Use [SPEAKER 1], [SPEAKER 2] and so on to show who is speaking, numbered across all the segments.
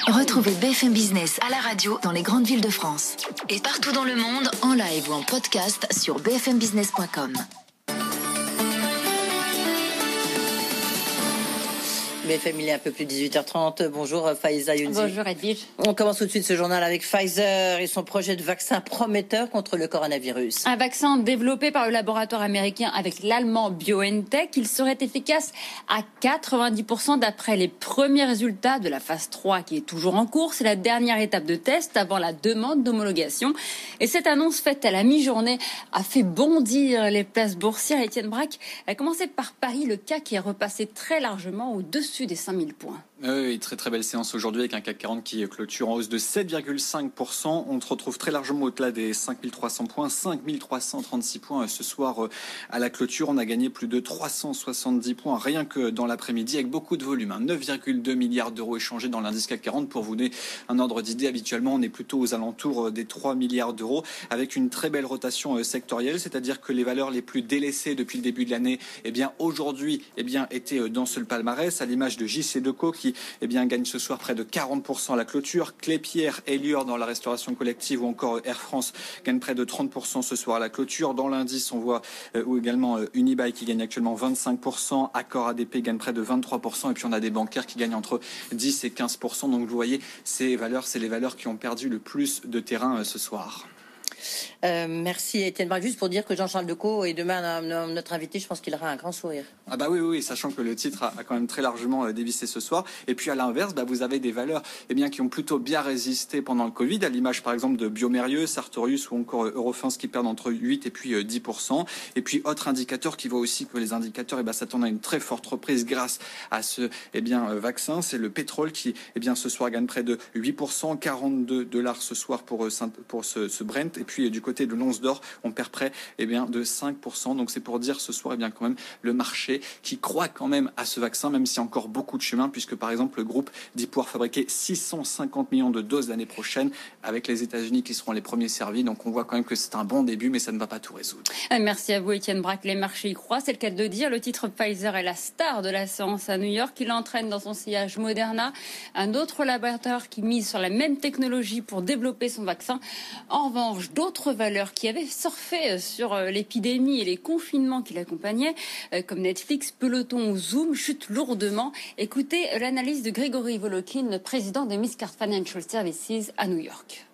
[SPEAKER 1] Retrouvez BFM Business à la radio dans les grandes villes de France et partout dans le monde en live ou en podcast sur bfmbusiness.com.
[SPEAKER 2] BFM, il est un peu plus de 18h30. Bonjour Faiza Younzi.
[SPEAKER 3] Bonjour Edwige.
[SPEAKER 2] On commence tout de suite ce journal avec Pfizer et son projet de vaccin prometteur contre le coronavirus.
[SPEAKER 3] Un vaccin développé par le laboratoire américain avec l'allemand BioNTech. Il serait efficace à 90% d'après les premiers résultats de la phase 3 qui est toujours en cours. C'est la dernière étape de test avant la demande d'homologation. Et cette annonce faite à la mi-journée a fait bondir les places boursières. Etienne Braque a commencé par Paris, le CAC est repassé très largement au-dessus des 5000 points.
[SPEAKER 4] Oui, très très belle séance aujourd'hui avec un CAC 40 qui clôture en hausse de 7,5%. On se retrouve très largement au-delà des 5300 points, 5336 points ce soir euh, à la clôture. On a gagné plus de 370 points rien que dans l'après-midi avec beaucoup de volume. 9,2 hein. milliards d'euros échangés dans l'indice CAC 40 pour vous donner un ordre d'idée. Habituellement, on est plutôt aux alentours euh, des 3 milliards d'euros avec une très belle rotation euh, sectorielle, c'est-à-dire que les valeurs les plus délaissées depuis le début de l'année, eh bien aujourd'hui, eh bien étaient dans ce palmarès à l'image de JC Deco qui eh bien, gagne ce soir près de 40% à la clôture. Clépierre, Elior dans la restauration collective ou encore Air France gagne près de 30% ce soir à la clôture. Dans l'indice, on voit euh, également euh, qui gagne actuellement 25%, Accor ADP gagne près de 23% et puis on a des bancaires qui gagnent entre 10 et 15%. Donc vous voyez, ces valeurs, c'est les valeurs qui ont perdu le plus de terrain euh, ce soir.
[SPEAKER 2] Euh, merci Étienne Braque. Pour dire que Jean-Charles Decaux est demain notre invité, je pense qu'il aura un grand sourire.
[SPEAKER 4] Ah bah oui, oui, sachant que le titre a, quand même très largement euh, dévissé ce soir. Et puis à l'inverse, bah, vous avez des valeurs eh bien, qui ont plutôt bien résisté pendant le Covid, à l'image par exemple de Biomérieux, Sartorius ou encore euh, Eurofins qui perdent entre 8 et puis 10%. Et puis autre indicateur qui voit aussi que les indicateurs eh ben, s'attendent à une très forte reprise grâce à ce eh bien, vaccin, c'est le pétrole qui eh bien, ce soir gagne près de 8%, 42 dollars ce soir pour, pour ce, ce Brent. Et puis du côté côté de l'once d'or, on perd près eh bien, de 5%. Donc c'est pour dire ce soir, eh bien, quand même, le marché qui croit quand même à ce vaccin, même s'il y a encore beaucoup de chemin, puisque par exemple, le groupe dit pouvoir fabriquer 650 millions de doses l'année prochaine, avec les États-Unis qui seront les premiers servis. Donc on voit quand même que c'est un bon début, mais ça ne va pas tout résoudre.
[SPEAKER 3] Euh, merci à vous, Étienne Braque. Les marchés y croient, c'est le cas de dire. Le titre Pfizer est la star de la séance à New York. Il entraîne dans son sillage Moderna, un autre laboratoire qui mise sur la même technologie pour développer son vaccin. En revanche, d'autres valeurs qui avaient surfé euh, sur euh, l'épidémie et les confinements qui l'accompagnaient, euh, comme Netflix, Peloton ou Zoom, chutent lourdement. Écoutez l'analyse de Grégory Volokin, président de Miscard Financial Services à New York.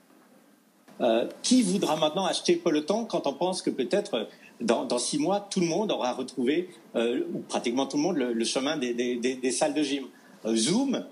[SPEAKER 5] qui voudra maintenant acheter Peloton quand on pense que peut-être dans, six mois, tout le monde aura retrouvé, ou pratiquement tout le monde, le, chemin des, salles de gym Zoom,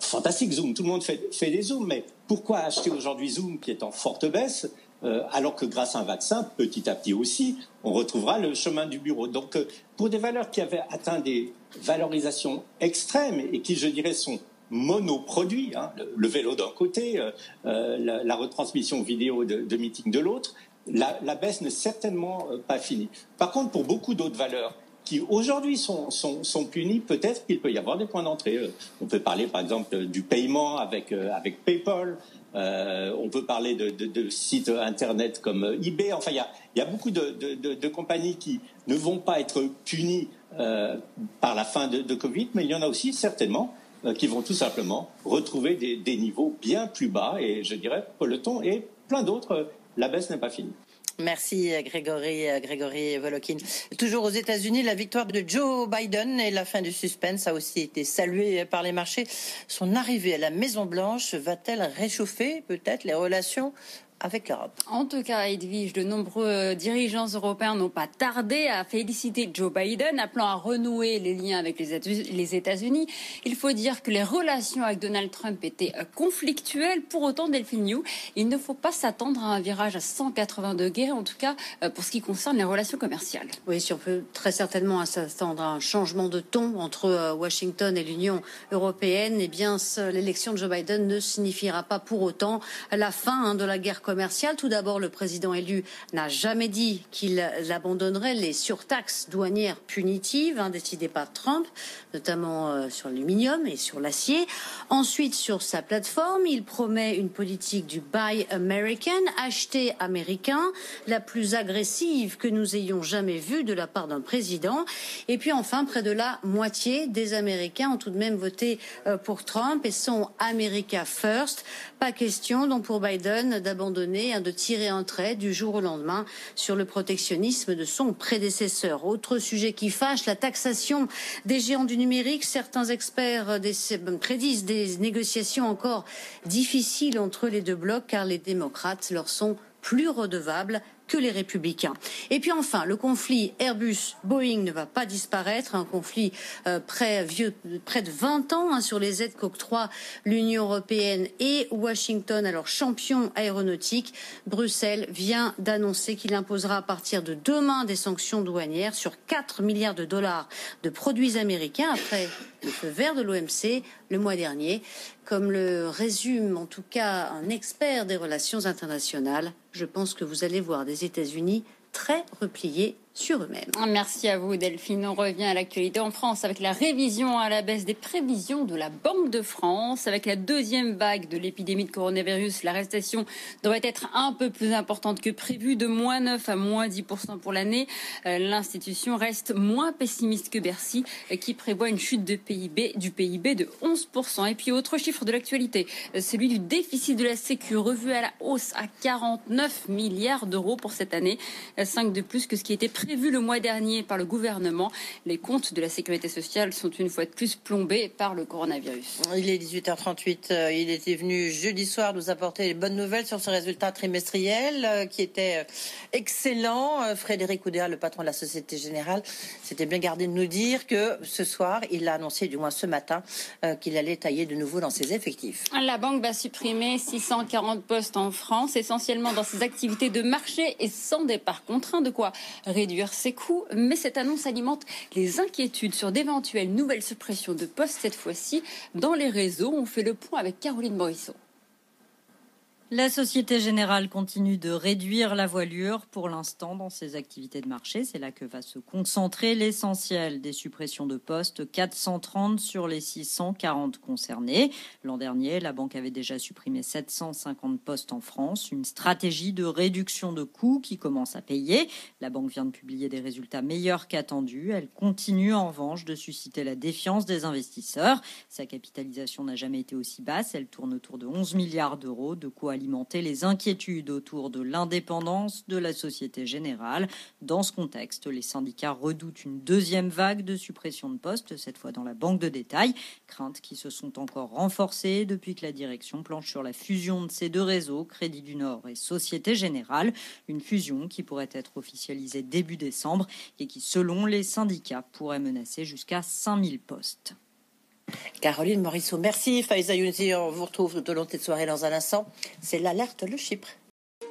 [SPEAKER 5] fantastique Zoom, tout le monde fait des Zooms, mais pourquoi acheter aujourd'hui Zoom qui est en forte baisse euh, alors que grâce à un vaccin, petit à petit aussi, on retrouvera le chemin du bureau. Donc, euh, pour des valeurs qui avaient atteint des valorisations extrêmes et qui, je dirais, sont monoproduits, hein, le, vélo d'un côté, euh, la, retransmission vidéo de, meeting de l'autre, la, la, baisse n'est certainement pas finie. Par contre, pour beaucoup d'autres valeurs qui aujourd'hui sont, sont, sont, punis, peut-être qu'il peut y avoir des points d'entrée. On peut parler par exemple du paiement avec, avec PayPal, euh, on peut parler de, sites internet comme eBay. Enfin, il y a, beaucoup de, compagnies qui ne vont pas être punies euh, par la fin de, Covid, mais il y en a aussi certainement euh, qui vont tout simplement retrouver des, des, niveaux bien plus bas. Et je dirais, Peloton et plein d'autres, la baisse n'est pas finie.
[SPEAKER 2] Merci Grégory, Grégory Volokin. Toujours aux États-Unis, la victoire de Joe Biden et la fin du suspense a aussi été saluée par les marchés. Son arrivée à la Maison Blanche va-t-elle réchauffer peut-être les relations avec l'Europe.
[SPEAKER 3] En tout cas, Edwige, de nombreux dirigeants européens n'ont pas tardé à féliciter Joe Biden, appelant à renouer les liens avec les États-Unis. Il faut dire que les relations avec Donald Trump étaient conflictuelles. Pour autant, Delphine New, il ne faut pas s'attendre à un virage à 180 degrés, en tout cas euh, pour ce qui concerne les relations commerciales.
[SPEAKER 6] Oui, si on peut très certainement s'attendre à un changement de ton entre euh, Washington et l'Union européenne, eh bien, l'élection de Joe Biden ne signifiera pas pour autant la fin hein, de la guerre Tout d'abord, le président élu n'a jamais dit qu'il abandonnerait les surtaxes douanières punitives décidées par Trump, notamment euh, sur l'aluminium et sur l'acier. Ensuite, sur sa plateforme, il promet une politique du Buy American, acheter américain, la plus agressive que nous ayons jamais vue de la part d'un président. Et puis enfin, près de la moitié des Américains ont tout de même voté euh, pour Trump et sont America First. Pas question donc pour Biden d'abandonner, de tirer un trait du jour au lendemain sur le protectionnisme de son prédécesseur. Autre sujet qui fâche, la taxation des géants du numérique. Certains experts euh, prédisent des négociations encore difficiles entre les deux blocs car les démocrates leur sont plus redevables que les républicains. Et puis enfin, le conflit Airbus-Boeing ne va pas disparaître, un conflit euh, près, vieux, près de 20 ans hein, sur les aides qu'octroient l'Union européenne et Washington, alors champion aéronautique. Bruxelles vient d'annoncer qu'il imposera à partir de demain des sanctions douanières sur 4 milliards de dollars de produits américains après le feu vert de l'OMC le mois dernier. Comme le résume en tout cas un expert des relations internationales, je pense que vous allez voir des États-Unis très repliés eux-mêmes.
[SPEAKER 3] Merci à vous Delphine. On revient à l'actualité en France avec la révision à la baisse des prévisions de la Banque de France. Avec la deuxième vague de l'épidémie de coronavirus, l'arrestation devrait être un peu plus importante que prévu, de moins 9 à moins 10% pour l'année. Euh, l'institution reste moins pessimiste que Bercy euh, qui prévoit une chute PIB, du PIB de 11%. Et puis autre chiffre de l'actualité, euh, celui du déficit de la Sécu revu à la hausse à 49 milliards d'euros pour cette année, 5 de plus que ce qui était prévu vu le mois dernier par le gouvernement. Les comptes de la sécurité sociale sont une fois de plus plombés par le coronavirus.
[SPEAKER 2] Il est 18h38. Euh, il était venu jeudi soir nous apporter les bonnes nouvelles sur ce résultat trimestriel euh, qui était euh, excellent. Frédéric Oudéa, le patron de la Société Générale, s'était bien gardé de nous dire que ce soir, il a annoncé, du moins ce matin, qu'il allait tailler de nouveau dans ses effectifs.
[SPEAKER 3] La banque va supprimer 640 postes en France, essentiellement dans ses activités de marché et sans départ contraint. De quoi réduire ses coûts, mais cette annonce alimente les inquiétudes sur d'éventuelles nouvelles suppressions de postes cette fois-ci dans les réseaux. On fait le point avec Caroline Morisseau.
[SPEAKER 7] La Société Générale continue de réduire la voilure pour l'instant dans ses activités de marché. C'est là que va se concentrer l'essentiel des suppressions de postes, 430 sur les 640 concernés. L'an dernier, la banque avait déjà supprimé 750 postes en France, une stratégie de réduction de coûts qui commence à payer. La banque vient de publier des résultats meilleurs qu'attendus. Elle continue en revanche de susciter la défiance des investisseurs. Sa capitalisation n'a jamais été aussi basse. Elle tourne autour de 11 milliards d'euros, de quoi alimenter les inquiétudes autour de l'indépendance de la Société Générale. Dans ce contexte, les syndicats redoutent une deuxième vague de suppression de postes, cette fois dans la banque de détail, craintes qui se sont encore renforcées depuis que la direction planche sur la fusion de ces deux réseaux, Crédit du Nord et Société Générale, une fusion qui pourrait être officialisée début décembre et qui, selon les syndicats, pourrait menacer jusqu'à 5000 postes.
[SPEAKER 2] Caroline Morisseau, merci. Faiza Younzi, on vous retrouve tout au long de cette soirée dans un instant. C'est l'alerte le Chypre.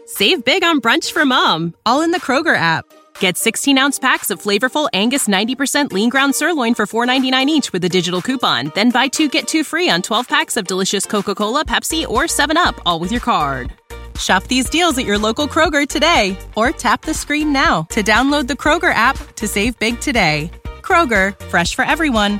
[SPEAKER 8] Save big on brunch for mom, all in the Kroger app. Get 16 ounce packs of flavorful Angus 90% lean ground sirloin for $4.99 each with a digital coupon. Then buy two get two free on 12 packs of delicious Coca Cola, Pepsi, or 7UP, all with your card. Shop these deals at your local Kroger today or tap the screen now to download the Kroger app to save big today. Kroger, fresh for everyone.